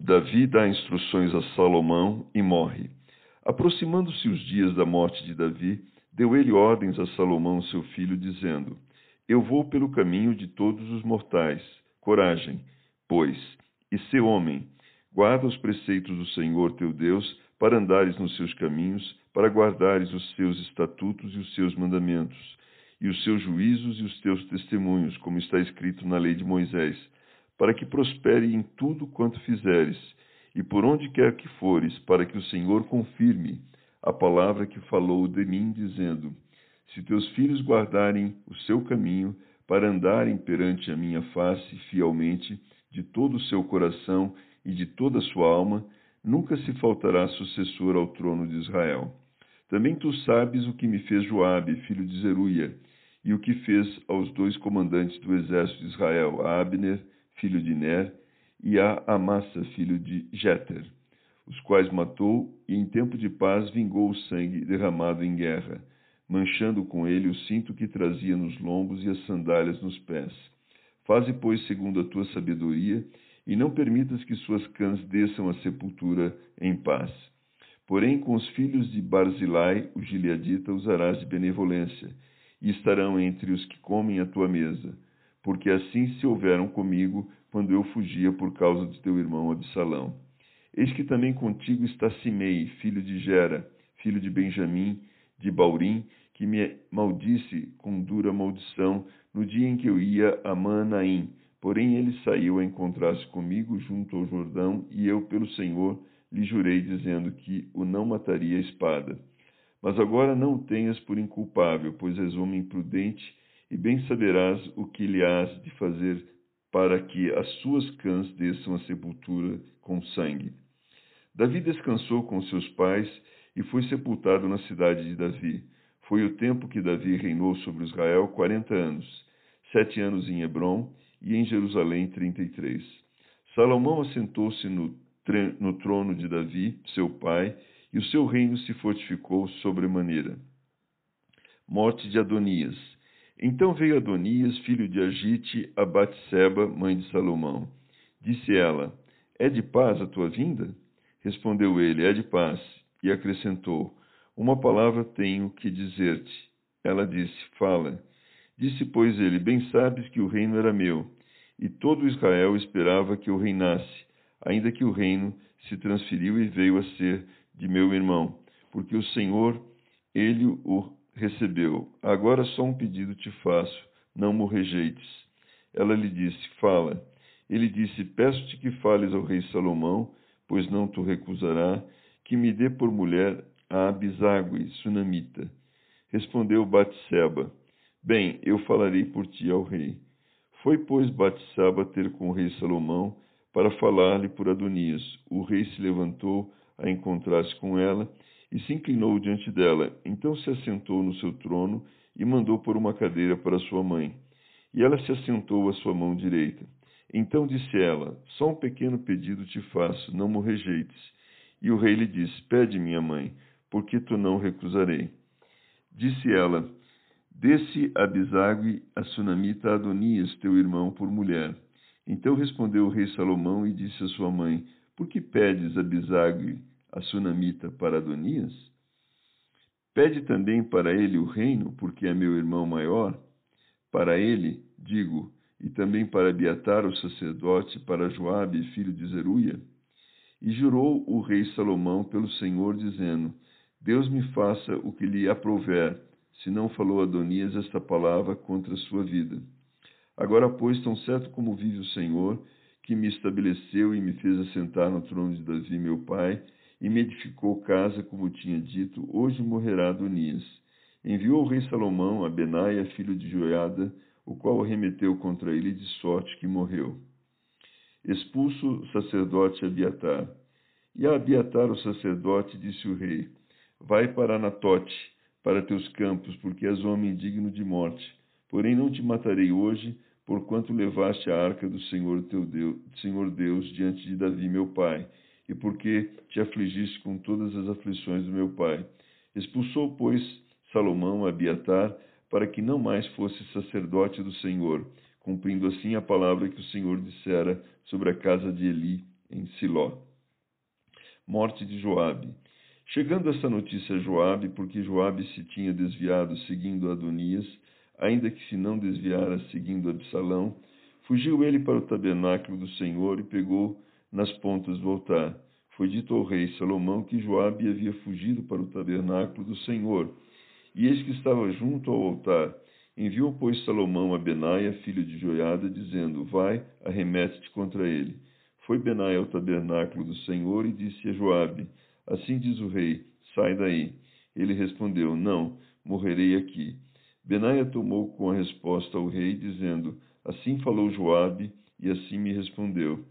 Davi dá instruções a Salomão e morre. Aproximando-se os dias da morte de Davi, deu ele ordens a Salomão, seu filho, dizendo: Eu vou pelo caminho de todos os mortais. Coragem, pois, e se homem. Guarda os preceitos do Senhor teu Deus, para andares nos seus caminhos, para guardares os seus estatutos e os seus mandamentos, e os seus juízos e os teus testemunhos, como está escrito na lei de Moisés para que prospere em tudo quanto fizeres, e por onde quer que fores, para que o Senhor confirme a palavra que falou de mim, dizendo: Se teus filhos guardarem o seu caminho, para andarem perante a minha face fielmente, de todo o seu coração e de toda a sua alma, nunca se faltará sucessor ao trono de Israel. Também tu sabes o que me fez Joabe, filho de Zeruia, e o que fez aos dois comandantes do exército de Israel, a Abner filho de Ner, e a Amassa, filho de Jeter, os quais matou e em tempo de paz vingou o sangue derramado em guerra, manchando com ele o cinto que trazia nos lombos e as sandálias nos pés. Faze, pois, segundo a tua sabedoria, e não permitas que suas cãs desçam à sepultura em paz. Porém, com os filhos de Barzilai, o gileadita, usarás de benevolência, e estarão entre os que comem a tua mesa porque assim se houveram comigo quando eu fugia por causa de teu irmão Absalão. Eis que também contigo está Simei, filho de Gera, filho de Benjamim, de Baurim, que me maldisse com dura maldição no dia em que eu ia a Manaim. Porém ele saiu a encontrar-se comigo junto ao Jordão, e eu, pelo Senhor, lhe jurei, dizendo que o não mataria a espada. Mas agora não o tenhas por inculpável, pois és homem prudente e bem saberás o que lhe has de fazer para que as suas cãs desçam à sepultura com sangue. Davi descansou com seus pais e foi sepultado na cidade de Davi. Foi o tempo que Davi reinou sobre Israel quarenta anos, sete anos em Hebron e em Jerusalém trinta e três. Salomão assentou-se no, no trono de Davi, seu pai, e o seu reino se fortificou sobremaneira. Morte de Adonias. Então veio Adonias, filho de Agite, a Batseba, mãe de Salomão. Disse ela: É de paz a tua vinda? Respondeu ele: É de paz. E acrescentou: Uma palavra tenho que dizer-te. Ela disse: Fala. Disse, pois, ele: Bem sabes que o reino era meu, e todo Israel esperava que eu reinasse, ainda que o reino se transferiu e veio a ser de meu irmão, porque o Senhor, ele o recebeu: Agora só um pedido te faço, não me rejeites. Ela lhe disse: Fala. Ele disse: Peço-te que fales ao rei Salomão, pois não tu recusará, que me dê por mulher a Abisague, sunamita. Respondeu Batseba: Bem, eu falarei por ti ao rei. Foi, pois, Batseba ter com o rei Salomão para falar-lhe por Adonias. O rei se levantou a encontrar-se com ela e se inclinou diante dela. Então se assentou no seu trono e mandou por uma cadeira para sua mãe. E ela se assentou à sua mão direita. Então disse ela: Só um pequeno pedido te faço, não me rejeites. E o rei lhe disse: Pede, minha mãe, porque tu não recusarei. Disse ela: Desse Abisague a sunamita Adonias, teu irmão, por mulher. Então respondeu o rei Salomão e disse a sua mãe: Por que pedes Abisague a sunamita para Adonias? Pede também para ele o reino, porque é meu irmão maior? Para ele, digo, e também para Abiatar, o sacerdote, para Joabe, filho de Zeruia? E jurou o rei Salomão pelo Senhor, dizendo: Deus me faça o que lhe aprouver, se não falou Adonias esta palavra contra a sua vida. Agora, pois, tão certo como vive o Senhor, que me estabeleceu e me fez assentar no trono de Davi, meu pai, e me edificou casa, como tinha dito, hoje morrerá Adonias. Enviou o rei Salomão a Benaia, filho de Joiada, o qual arremeteu contra ele de sorte que morreu. Expulso o sacerdote Abiatar. E a Abiatar, o sacerdote, disse o rei: Vai para Anatote, para teus campos, porque és homem digno de morte. Porém não te matarei hoje, porquanto levaste a arca do Senhor teu Deus, Senhor Deus diante de Davi, meu pai, e porque te afligiste com todas as aflições do meu pai. Expulsou, pois, Salomão a Abiatar, para que não mais fosse sacerdote do Senhor, cumprindo assim a palavra que o Senhor dissera sobre a casa de Eli em Siló morte de Joabe. Chegando essa notícia a Joabe, porque Joabe se tinha desviado seguindo Adonias, ainda que se não desviara seguindo Absalão, fugiu ele para o tabernáculo do Senhor e pegou nas pontas do altar. Foi dito ao rei Salomão que Joabe havia fugido para o tabernáculo do Senhor, e eis que estava junto ao altar. Enviou, pois, Salomão a Benaia, filho de Joiada, dizendo: Vai, arremete-te contra ele. Foi Benai ao tabernáculo do Senhor e disse a Joabe: Assim diz o rei: Sai daí. Ele respondeu: Não, morrerei aqui. Benaia tomou com a resposta ao rei, dizendo: Assim falou Joabe, e assim me respondeu.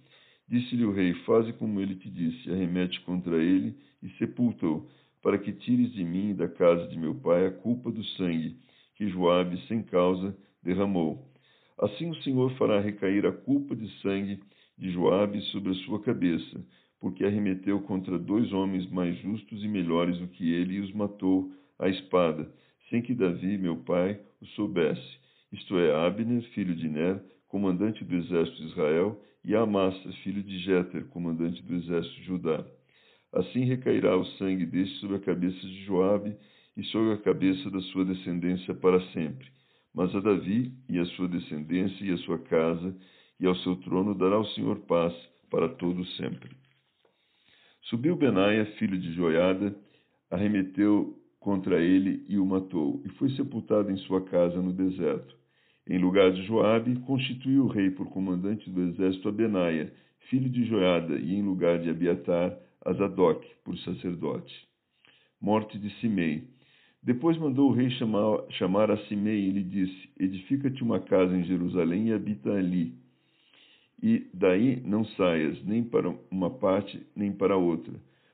Disse-lhe o rei: Faze como ele te disse, arremete contra ele e sepulta-o, para que tires de mim e da casa de meu pai a culpa do sangue que Joabe sem causa derramou. Assim o Senhor fará recair a culpa de sangue de Joabe sobre a sua cabeça, porque arremeteu contra dois homens mais justos e melhores do que ele e os matou à espada, sem que Davi, meu pai, o soubesse. Isto é, Abner, filho de Ner, comandante do exército de Israel, e Amasa, filho de Jéter, comandante do exército de Judá. Assim recairá o sangue deste sobre a cabeça de Joabe e sobre a cabeça da sua descendência para sempre. Mas a Davi e a sua descendência e a sua casa e ao seu trono dará o Senhor paz para todo sempre. Subiu Benaia, filho de Joiada, arremeteu contra ele e o matou, e foi sepultado em sua casa no deserto. Em lugar de Joabe, constituiu o rei por comandante do exército a Benaia, filho de Joiada, e em lugar de Abiatar, a Zadok, por sacerdote. Morte de Simei. Depois mandou o rei chamar, chamar a Simei e lhe disse: Edifica-te uma casa em Jerusalém e habita ali e daí não saias nem para uma parte nem para outra,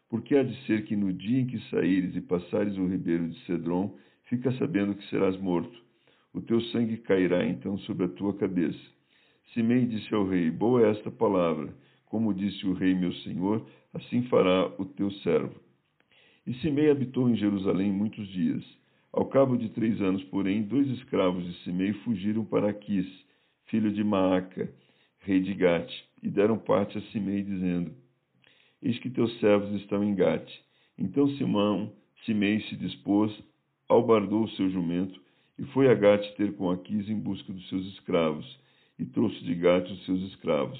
porque há de ser que no dia em que saíres e passares o ribeiro de Cedron, fica sabendo que serás morto. O teu sangue cairá então sobre a tua cabeça. Simei disse ao rei: Boa é esta palavra. Como disse o rei meu senhor, assim fará o teu servo. E Simei habitou em Jerusalém muitos dias. Ao cabo de três anos, porém, dois escravos de Simei fugiram para Aquis, filho de Maaca, rei de Gate, e deram parte a Simei, dizendo: Eis que teus servos estão em Gate. Então Simão, Simei se dispôs, albardou o seu jumento, e foi a Gate ter com Aquis em busca dos seus escravos, e trouxe de Gate os seus escravos.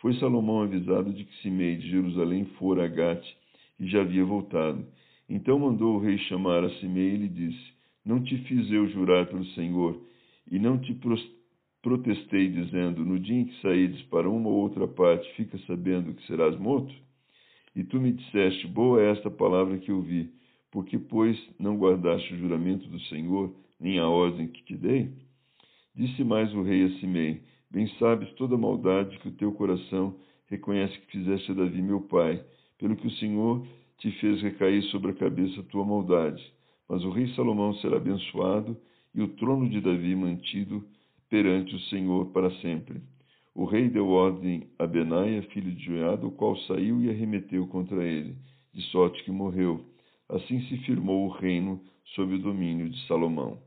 Foi Salomão avisado de que Simei de Jerusalém fora a Gate, e já havia voltado. Então mandou o rei chamar a Simei e lhe disse: Não te fiz eu jurar pelo Senhor, e não te protestei, dizendo: No dia em que saídes para uma ou outra parte, fica sabendo que serás morto? E tu me disseste: Boa é esta palavra que ouvi, porque, pois, não guardaste o juramento do Senhor, nem a ordem que te dei? Disse mais o rei a Simei: Bem sabes toda a maldade que o teu coração reconhece que fizeste a Davi, meu pai, pelo que o Senhor te fez recair sobre a cabeça a tua maldade. Mas o rei Salomão será abençoado e o trono de Davi mantido perante o Senhor para sempre. O rei deu ordem a Benaia, filho de Joiada, o qual saiu e arremeteu contra ele, de sorte que morreu. Assim se firmou o reino sob o domínio de Salomão.